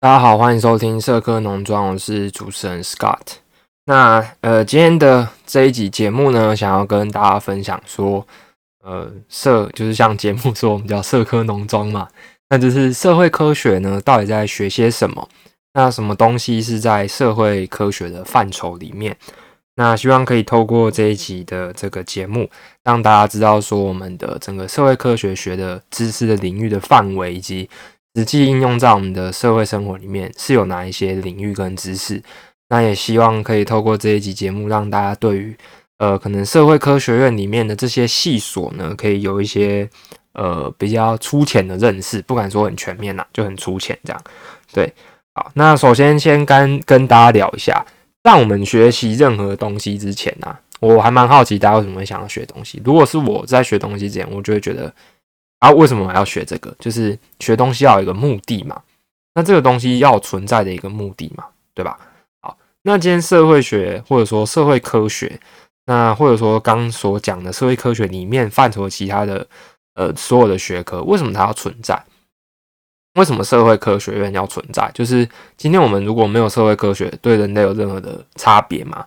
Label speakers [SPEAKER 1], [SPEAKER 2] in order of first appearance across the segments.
[SPEAKER 1] 大家好，欢迎收听社科农庄，我是主持人 Scott。那呃，今天的这一集节目呢，想要跟大家分享说，呃，社就是像节目说我们叫社科农庄嘛，那就是社会科学呢到底在学些什么？那什么东西是在社会科学的范畴里面？那希望可以透过这一集的这个节目，让大家知道说我们的整个社会科学学的知识的领域的范围以及。实际应用在我们的社会生活里面是有哪一些领域跟知识？那也希望可以透过这一集节目，让大家对于呃可能社会科学院里面的这些系所呢，可以有一些呃比较粗浅的认识，不敢说很全面啦，就很粗浅这样。对，好，那首先先跟跟大家聊一下，在我们学习任何东西之前呢，我还蛮好奇大家为什么会想要学东西。如果是我在学东西之前，我就会觉得。啊，为什么我要学这个？就是学东西要有一个目的嘛。那这个东西要存在的一个目的嘛，对吧？好，那今天社会学或者说社会科学，那或者说刚所讲的社会科学里面范畴其他的呃所有的学科，为什么它要存在？为什么社会科学院要存在？就是今天我们如果没有社会科学，对人类有任何的差别吗？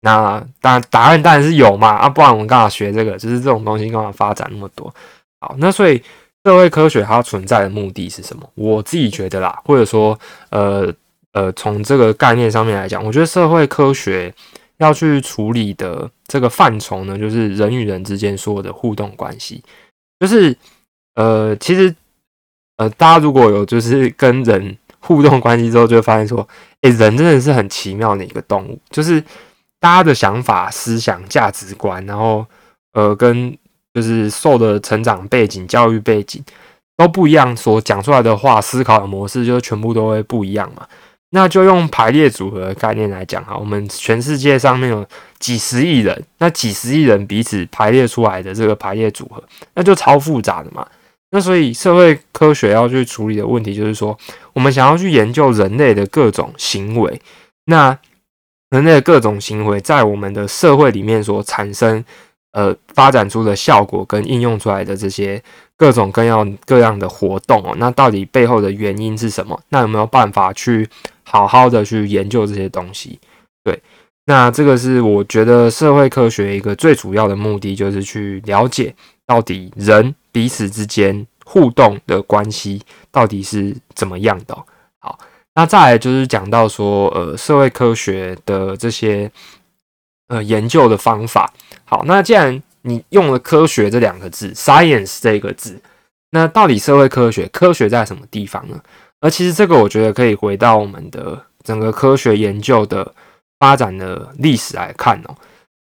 [SPEAKER 1] 那当然答案当然是有嘛。啊，不然我们干嘛学这个？就是这种东西干嘛发展那么多？好，那所以社会科学它存在的目的是什么？我自己觉得啦，或者说，呃呃，从这个概念上面来讲，我觉得社会科学要去处理的这个范畴呢，就是人与人之间所有的互动关系。就是呃，其实呃，大家如果有就是跟人互动关系之后，就会发现说，诶，人真的是很奇妙的一个动物，就是大家的想法、思想、价值观，然后呃，跟就是受的成长背景、教育背景都不一样，所讲出来的话、思考的模式就全部都会不一样嘛。那就用排列组合的概念来讲哈，我们全世界上面有几十亿人，那几十亿人彼此排列出来的这个排列组合，那就超复杂的嘛。那所以社会科学要去处理的问题就是说，我们想要去研究人类的各种行为，那人类的各种行为在我们的社会里面所产生。呃，发展出的效果跟应用出来的这些各种各样各样的活动哦，那到底背后的原因是什么？那有没有办法去好好的去研究这些东西？对，那这个是我觉得社会科学一个最主要的目的，就是去了解到底人彼此之间互动的关系到底是怎么样的。好，那再来就是讲到说，呃，社会科学的这些。呃，研究的方法好。那既然你用了“科学”这两个字，“science” 这个字，那到底社会科学科学在什么地方呢？而其实这个，我觉得可以回到我们的整个科学研究的发展的历史来看哦。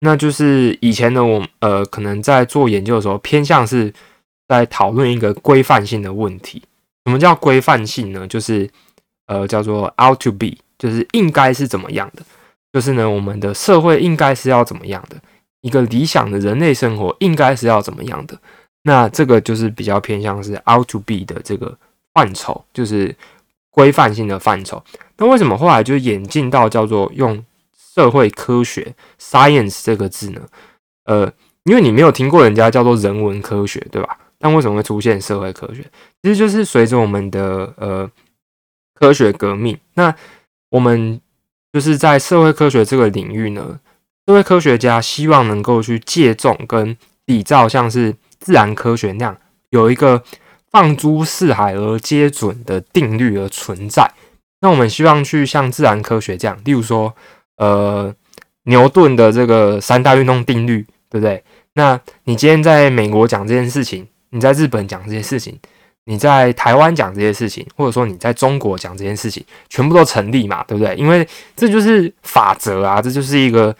[SPEAKER 1] 那就是以前的我，呃，可能在做研究的时候，偏向是在讨论一个规范性的问题。什么叫规范性呢？就是呃，叫做 “out to be”，就是应该是怎么样的。就是呢，我们的社会应该是要怎么样的？一个理想的人类生活应该是要怎么样的？那这个就是比较偏向是 out to be 的这个范畴，就是规范性的范畴。那为什么后来就演进到叫做用社会科学 science 这个字呢？呃，因为你没有听过人家叫做人文科学，对吧？但为什么会出现社会科学？其实就是随着我们的呃科学革命，那我们。就是在社会科学这个领域呢，社会科学家希望能够去借重跟比照像是自然科学那样，有一个放诸四海而皆准的定律而存在。那我们希望去像自然科学这样，例如说，呃，牛顿的这个三大运动定律，对不对？那你今天在美国讲这件事情，你在日本讲这件事情。你在台湾讲这些事情，或者说你在中国讲这件事情，全部都成立嘛，对不对？因为这就是法则啊，这就是一个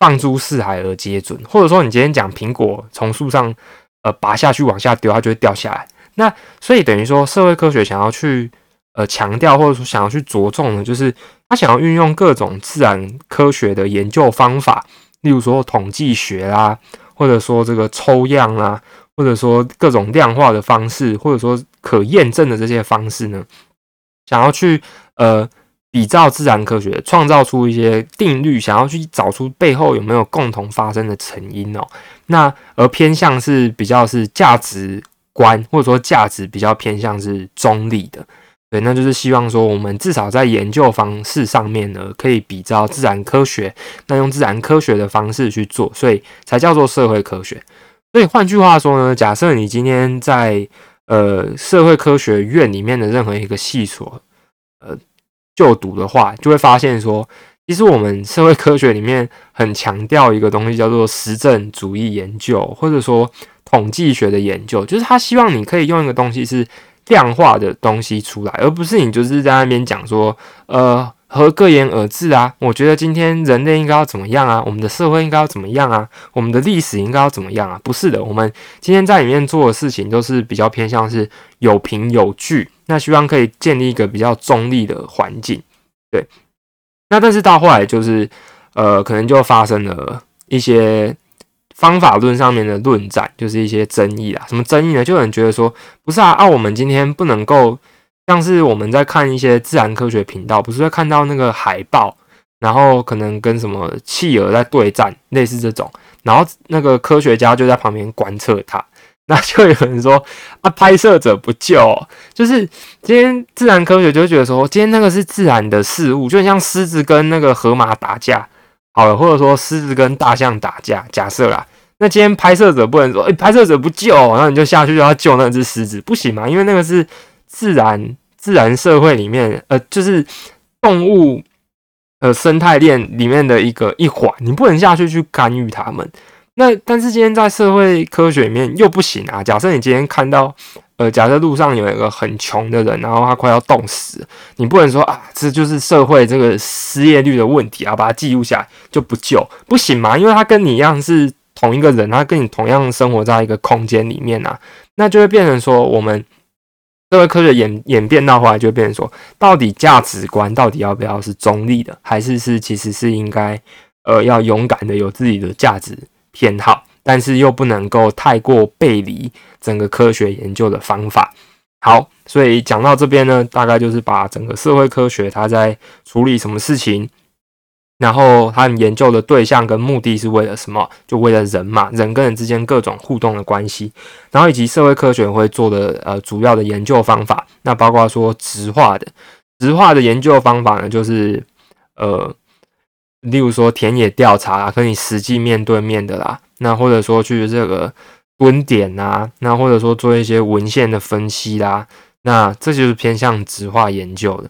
[SPEAKER 1] 放诸四海而皆准。或者说你今天讲苹果从树上呃拔下去往下丢，它就会掉下来。那所以等于说社会科学想要去呃强调，或者说想要去着重的，就是他想要运用各种自然科学的研究方法，例如说统计学啦，或者说这个抽样啊。或者说各种量化的方式，或者说可验证的这些方式呢，想要去呃比照自然科学，创造出一些定律，想要去找出背后有没有共同发生的成因哦。那而偏向是比较是价值观，或者说价值比较偏向是中立的。对，那就是希望说我们至少在研究方式上面呢，可以比照自然科学，那用自然科学的方式去做，所以才叫做社会科学。所以换句话说呢，假设你今天在呃社会科学院里面的任何一个系所呃就读的话，就会发现说，其实我们社会科学里面很强调一个东西，叫做实证主义研究，或者说统计学的研究，就是他希望你可以用一个东西是。量化的东西出来，而不是你就是在那边讲说，呃，和各言而至啊。我觉得今天人类应该要怎么样啊？我们的社会应该要怎么样啊？我们的历史应该要怎么样啊？不是的，我们今天在里面做的事情都是比较偏向是有凭有据，那希望可以建立一个比较中立的环境。对，那但是到后来就是，呃，可能就发生了一些。方法论上面的论战就是一些争议啦，什么争议呢？就有人觉得说，不是啊，啊，我们今天不能够像是我们在看一些自然科学频道，不是会看到那个海豹，然后可能跟什么企鹅在对战，类似这种，然后那个科学家就在旁边观测它，那就有人说啊，拍摄者不救，就是今天自然科学就觉得说，今天那个是自然的事物，就像狮子跟那个河马打架。好了，或者说狮子跟大象打架，假设啦，那今天拍摄者不能说，哎，拍摄者不救，然后你就下去就要救那只狮子，不行嘛？因为那个是自然自然社会里面，呃，就是动物呃生态链里面的一个一环，你不能下去去干预他们。那但是今天在社会科学里面又不行啊。假设你今天看到。呃，假设路上有一个很穷的人，然后他快要冻死，你不能说啊，这就是社会这个失业率的问题啊，把它记录下来就不救，不行嘛？因为他跟你一样是同一个人，他跟你同样生活在一个空间里面啊，那就会变成说，我们社会科学演演变到后来就变成说，到底价值观到底要不要是中立的，还是是其实是应该呃要勇敢的有自己的价值偏好。但是又不能够太过背离整个科学研究的方法。好，所以讲到这边呢，大概就是把整个社会科学它在处理什么事情，然后它研究的对象跟目的是为了什么？就为了人嘛，人跟人之间各种互动的关系，然后以及社会科学会做的呃主要的研究方法。那包括说直化的直化的研究方法呢，就是呃，例如说田野调查啊，跟你实际面对面的啦。那或者说去这个蹲点啊，那或者说做一些文献的分析啦，那这就是偏向直化研究的。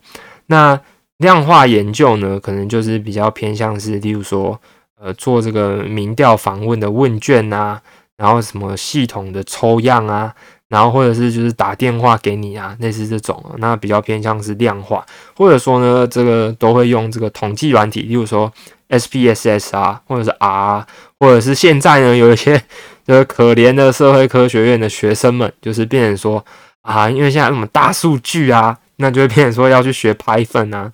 [SPEAKER 1] 那量化研究呢，可能就是比较偏向是，例如说，呃，做这个民调访问的问卷啊，然后什么系统的抽样啊，然后或者是就是打电话给你啊，类似这种，那比较偏向是量化，或者说呢，这个都会用这个统计软体，例如说 SPSS 啊，或者是 R。或者是现在呢，有一些就是可怜的社会科学院的学生们，就是变成说啊，因为现在什么大数据啊，那就会变成说要去学 Python 啊，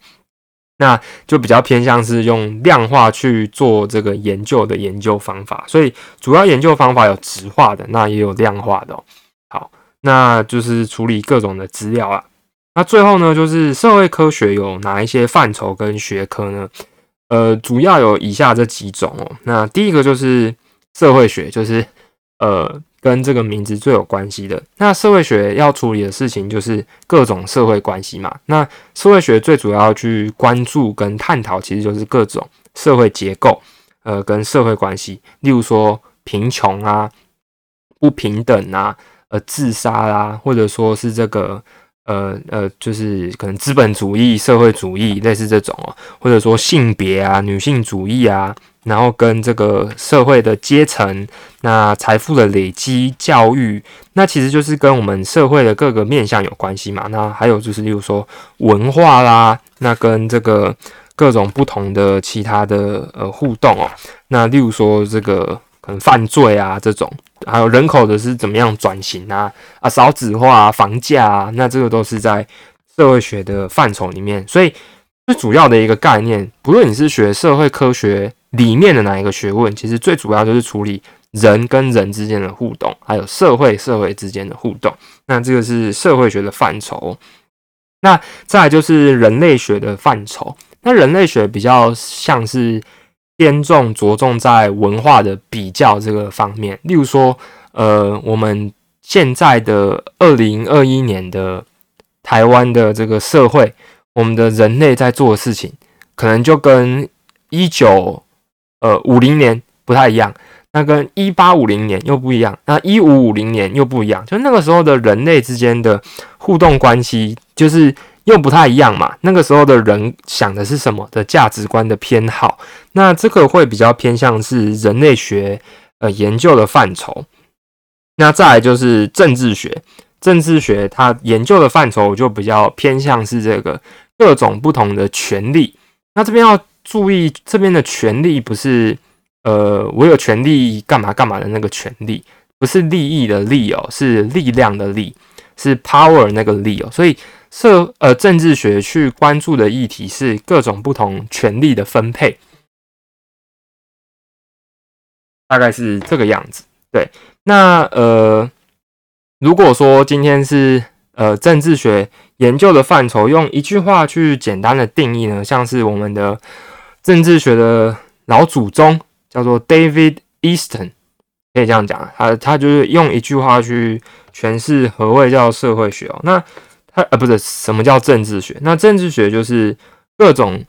[SPEAKER 1] 那就比较偏向是用量化去做这个研究的研究方法。所以主要研究方法有直化的，那也有量化的。好，那就是处理各种的资料啊。那最后呢，就是社会科学有哪一些范畴跟学科呢？呃，主要有以下这几种哦。那第一个就是社会学，就是呃跟这个名字最有关系的。那社会学要处理的事情就是各种社会关系嘛。那社会学最主要去关注跟探讨，其实就是各种社会结构，呃，跟社会关系。例如说贫穷啊、不平等啊、呃自杀啦，或者说是这个。呃呃，就是可能资本主义、社会主义类似这种哦，或者说性别啊、女性主义啊，然后跟这个社会的阶层、那财富的累积、教育，那其实就是跟我们社会的各个面向有关系嘛。那还有就是，例如说文化啦，那跟这个各种不同的其他的呃互动哦，那例如说这个。可能犯罪啊，这种还有人口的是怎么样转型啊啊，少子化、房价啊，那这个都是在社会学的范畴里面。所以最主要的一个概念，不论你是学社会科学里面的哪一个学问，其实最主要就是处理人跟人之间的互动，还有社会社会之间的互动。那这个是社会学的范畴。那再就是人类学的范畴。那人类学比较像是。偏重着重在文化的比较这个方面，例如说，呃，我们现在的二零二一年的台湾的这个社会，我们的人类在做的事情，可能就跟一九呃五零年不太一样，那跟一八五零年又不一样，那一五五零年又不一样，就那个时候的人类之间的互动关系，就是又不太一样嘛。那个时候的人想的是什么的价值观的偏好，那这个会比较偏向是人类学呃研究的范畴。那再来就是政治学，政治学它研究的范畴就比较偏向是这个各种不同的权利。那这边要注意，这边的权利不是呃我有权利干嘛干嘛的那个权利，不是利益的利哦，是力量的力，是 power 那个力哦。所以社呃政治学去关注的议题是各种不同权力的分配，大概是这个样子，对。那呃，如果说今天是呃政治学研究的范畴，用一句话去简单的定义呢，像是我们的政治学的老祖宗叫做 David Easton，可以这样讲，他他就是用一句话去诠释何谓叫社会学哦。那他呃不是什么叫政治学？那政治学就是各种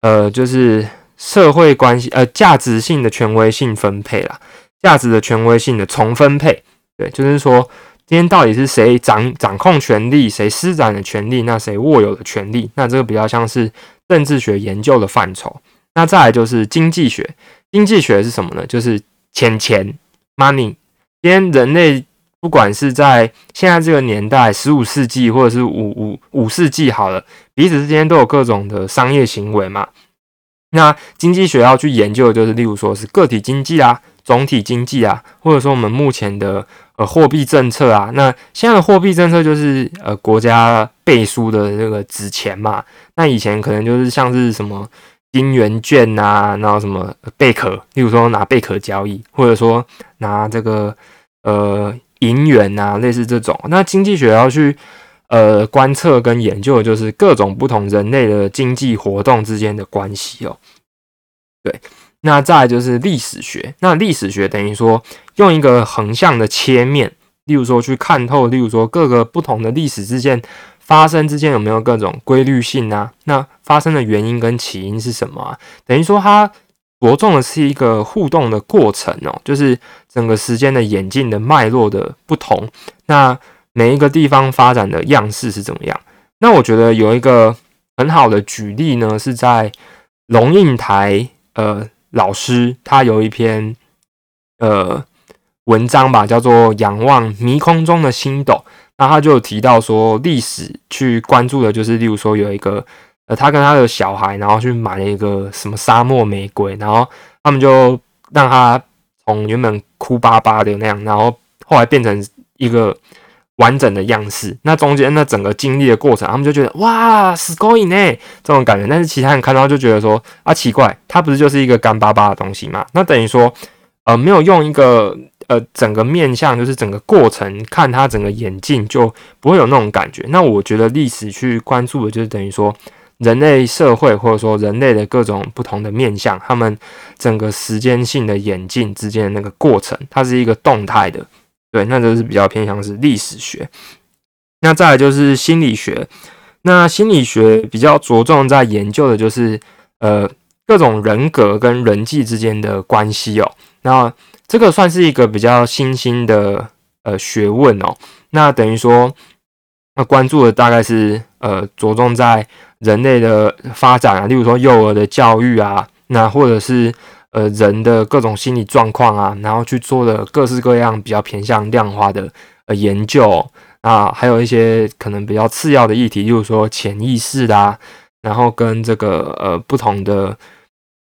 [SPEAKER 1] 呃就是社会关系呃价值性的权威性分配啦。价值的权威性的重分配，对，就是说今天到底是谁掌掌控权力，谁施展的权力，那谁握有的权力，那这个比较像是政治学研究的范畴。那再来就是经济学，经济学是什么呢？就是钱钱 money。今天人类不管是在现在这个年代，十五世纪或者是五五五世纪好了，彼此之间都有各种的商业行为嘛。那经济学要去研究的就是，例如说是个体经济啊。总体经济啊，或者说我们目前的呃货币政策啊，那现在的货币政策就是呃国家背书的这个纸钱嘛。那以前可能就是像是什么金元券啊，然后什么贝壳，例如说拿贝壳交易，或者说拿这个呃银元啊，类似这种。那经济学要去呃观测跟研究的，就是各种不同人类的经济活动之间的关系哦。对。那再就是历史学，那历史学等于说用一个横向的切面，例如说去看透，例如说各个不同的历史事件发生之间有没有各种规律性啊？那发生的原因跟起因是什么啊？等于说它着重的是一个互动的过程哦，就是整个时间的演进的脉络的不同，那每一个地方发展的样式是怎么样？那我觉得有一个很好的举例呢，是在龙应台呃。老师他有一篇呃文章吧，叫做《仰望迷空中的星斗》。那他就提到说，历史去关注的就是，例如说有一个呃，他跟他的小孩，然后去买了一个什么沙漠玫瑰，然后他们就让他从原本哭巴巴的那样，然后后来变成一个。完整的样式，那中间那整个经历的过程，他们就觉得哇，死勾引呢这种感觉。但是其他人看到就觉得说啊，奇怪，他不是就是一个干巴巴的东西嘛？那等于说，呃，没有用一个呃整个面向，就是整个过程看他整个演进，就不会有那种感觉。那我觉得历史去关注的就是等于说人类社会或者说人类的各种不同的面向，他们整个时间性的演进之间的那个过程，它是一个动态的。对，那就是比较偏向是历史学。那再来就是心理学。那心理学比较着重在研究的就是呃各种人格跟人际之间的关系哦。那这个算是一个比较新兴的呃学问哦。那等于说，那关注的大概是呃着重在人类的发展啊，例如说幼儿的教育啊，那或者是。呃，人的各种心理状况啊，然后去做的各式各样比较偏向量化的呃研究啊，还有一些可能比较次要的议题，例如说潜意识啦，然后跟这个呃不同的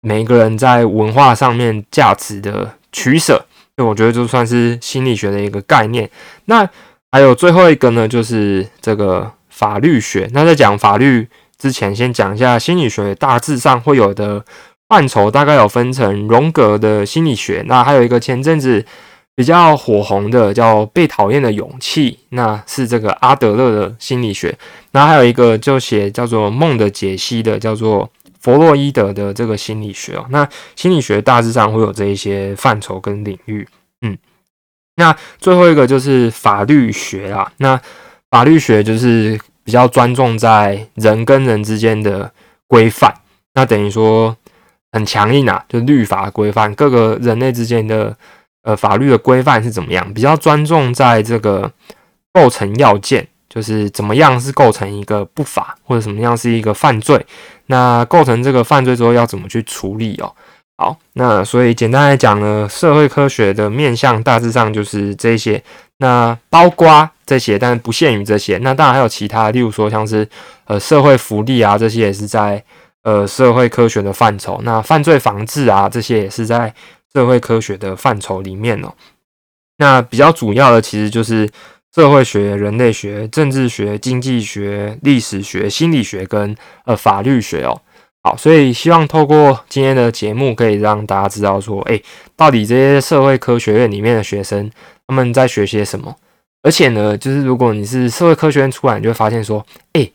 [SPEAKER 1] 每一个人在文化上面价值的取舍，我觉得就算是心理学的一个概念。那还有最后一个呢，就是这个法律学。那在讲法律之前，先讲一下心理学大致上会有的。范畴大概有分成荣格的心理学，那还有一个前阵子比较火红的叫《被讨厌的勇气》，那是这个阿德勒的心理学。那还有一个就写叫做《梦的解析》的，叫做弗洛伊德的这个心理学哦。那心理学大致上会有这一些范畴跟领域。那最后一个就是法律学啊。那法律学就是。比较专重在人跟人之间的规范，那等于说很强硬啊，就律法规范各个人类之间的呃法律的规范是怎么样，比较专重在这个构成要件，就是怎么样是构成一个不法，或者什么样是一个犯罪，那构成这个犯罪之后要怎么去处理哦。好，那所以简单来讲呢，社会科学的面向大致上就是这些，那包括这些，但是不限于这些。那当然还有其他，例如说像是呃社会福利啊，这些也是在呃社会科学的范畴。那犯罪防治啊，这些也是在社会科学的范畴里面哦。那比较主要的其实就是社会学、人类学、政治学、经济学、历史学、心理学跟呃法律学哦。好，所以希望透过今天的节目，可以让大家知道说，哎，到底这些社会科学院里面的学生他们在学些什么？而且呢，就是如果你是社会科学院出来，你就会发现说，哎，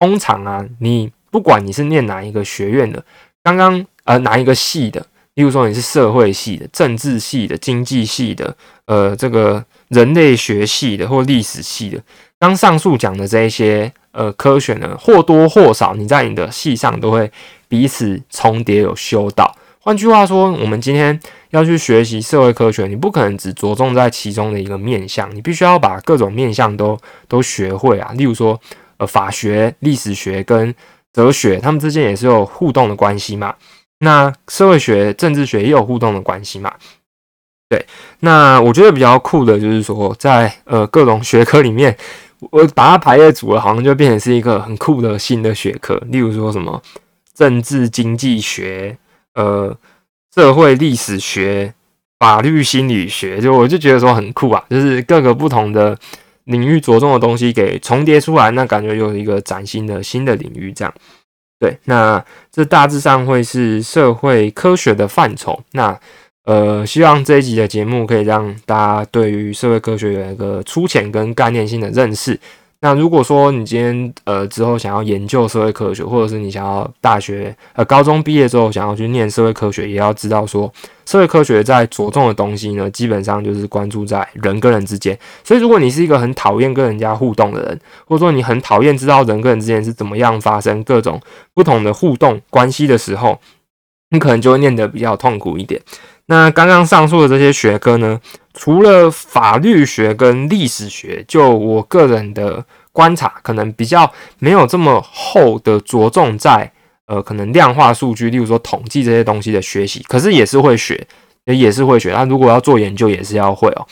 [SPEAKER 1] 通常啊，你不管你是念哪一个学院的，刚刚呃哪一个系的，例如说你是社会系的、政治系的、经济系的、呃这个人类学系的或历史系的，刚上述讲的这一些。呃，科学呢或多或少你在你的系上都会彼此重叠有修到。换句话说，我们今天要去学习社会科学，你不可能只着重在其中的一个面向，你必须要把各种面向都都学会啊。例如说，呃，法学、历史学跟哲学，他们之间也是有互动的关系嘛。那社会学、政治学也有互动的关系嘛。对，那我觉得比较酷的就是说，在呃各种学科里面。我把它排列组合，好像就变成是一个很酷的新的学科。例如说什么政治经济学、呃社会历史学、法律心理学，就我就觉得说很酷啊，就是各个不同的领域着重的东西给重叠出来，那感觉有一个崭新的新的领域。这样对，那这大致上会是社会科学的范畴。那呃，希望这一集的节目可以让大家对于社会科学有一个粗浅跟概念性的认识。那如果说你今天呃之后想要研究社会科学，或者是你想要大学呃高中毕业之后想要去念社会科学，也要知道说社会科学在着重的东西呢，基本上就是关注在人跟人之间。所以如果你是一个很讨厌跟人家互动的人，或者说你很讨厌知道人跟人之间是怎么样发生各种不同的互动关系的时候，你可能就会念得比较痛苦一点。那刚刚上述的这些学科呢，除了法律学跟历史学，就我个人的观察，可能比较没有这么厚的着重在呃，可能量化数据，例如说统计这些东西的学习，可是也是会学，也是会学。那如果要做研究，也是要会哦。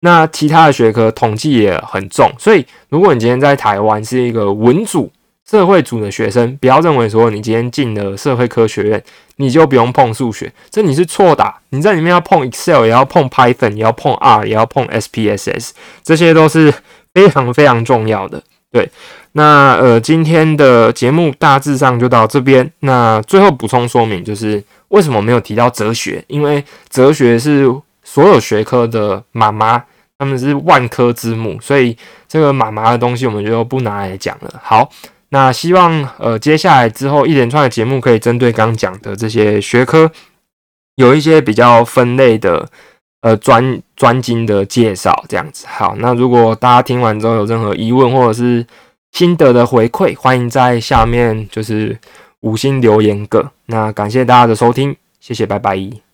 [SPEAKER 1] 那其他的学科统计也很重，所以如果你今天在台湾是一个文组。社会组的学生，不要认为说你今天进了社会科学院，你就不用碰数学，这你是错的。你在里面要碰 Excel，也要碰 Python，也要碰 R，也要碰 SPSS，这些都是非常非常重要的。对，那呃，今天的节目大致上就到这边。那最后补充说明，就是为什么没有提到哲学？因为哲学是所有学科的妈妈，他们是万科之母，所以这个妈妈的东西我们就不拿来讲了。好。那希望呃接下来之后一连串的节目可以针对刚讲的这些学科有一些比较分类的呃专专精的介绍，这样子好。那如果大家听完之后有任何疑问或者是心得的回馈，欢迎在下面就是五星留言个。那感谢大家的收听，谢谢，拜拜。